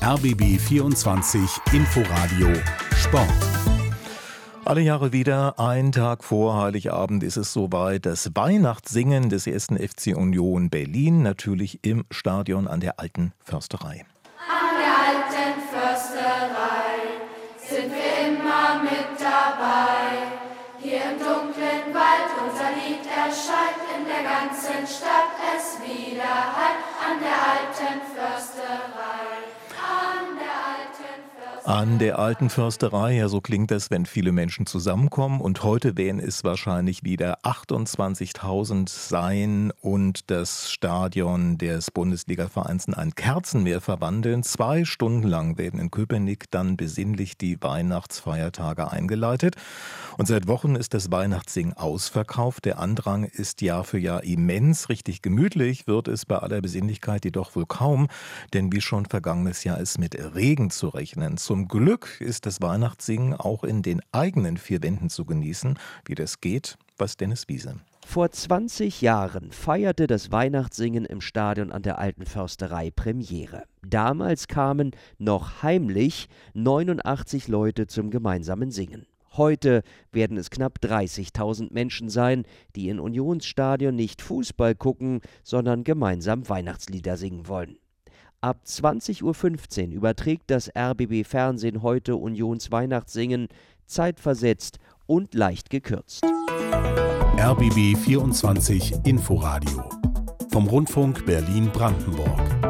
RBB 24 Inforadio Sport. Alle Jahre wieder, ein Tag vor Heiligabend ist es soweit, das Weihnachtssingen des ersten FC Union Berlin, natürlich im Stadion an der Alten Försterei. An der Alten Försterei sind wir immer mit dabei. Hier im dunklen Wald unser Lied erscheint, in der ganzen Stadt An der alten Försterei, ja so klingt es, wenn viele Menschen zusammenkommen. Und heute werden es wahrscheinlich wieder 28.000 sein und das Stadion des Bundesligavereins in ein Kerzenmeer verwandeln. Zwei Stunden lang werden in Köpenick dann besinnlich die Weihnachtsfeiertage eingeleitet. Und seit Wochen ist das Weihnachtssingen ausverkauft. Der Andrang ist Jahr für Jahr immens. Richtig gemütlich wird es bei aller Besinnlichkeit jedoch wohl kaum, denn wie schon vergangenes Jahr ist mit Regen zu rechnen. Zum zum Glück ist das Weihnachtssingen auch in den eigenen vier Wänden zu genießen. Wie das geht, weiß Dennis Wiese. Vor 20 Jahren feierte das Weihnachtssingen im Stadion an der Alten Försterei Premiere. Damals kamen noch heimlich 89 Leute zum gemeinsamen Singen. Heute werden es knapp 30.000 Menschen sein, die in Unionsstadion nicht Fußball gucken, sondern gemeinsam Weihnachtslieder singen wollen. Ab 20.15 Uhr überträgt das RBB Fernsehen heute Unions Weihnachtssingen, zeitversetzt und leicht gekürzt. RBB 24 Inforadio vom Rundfunk Berlin-Brandenburg.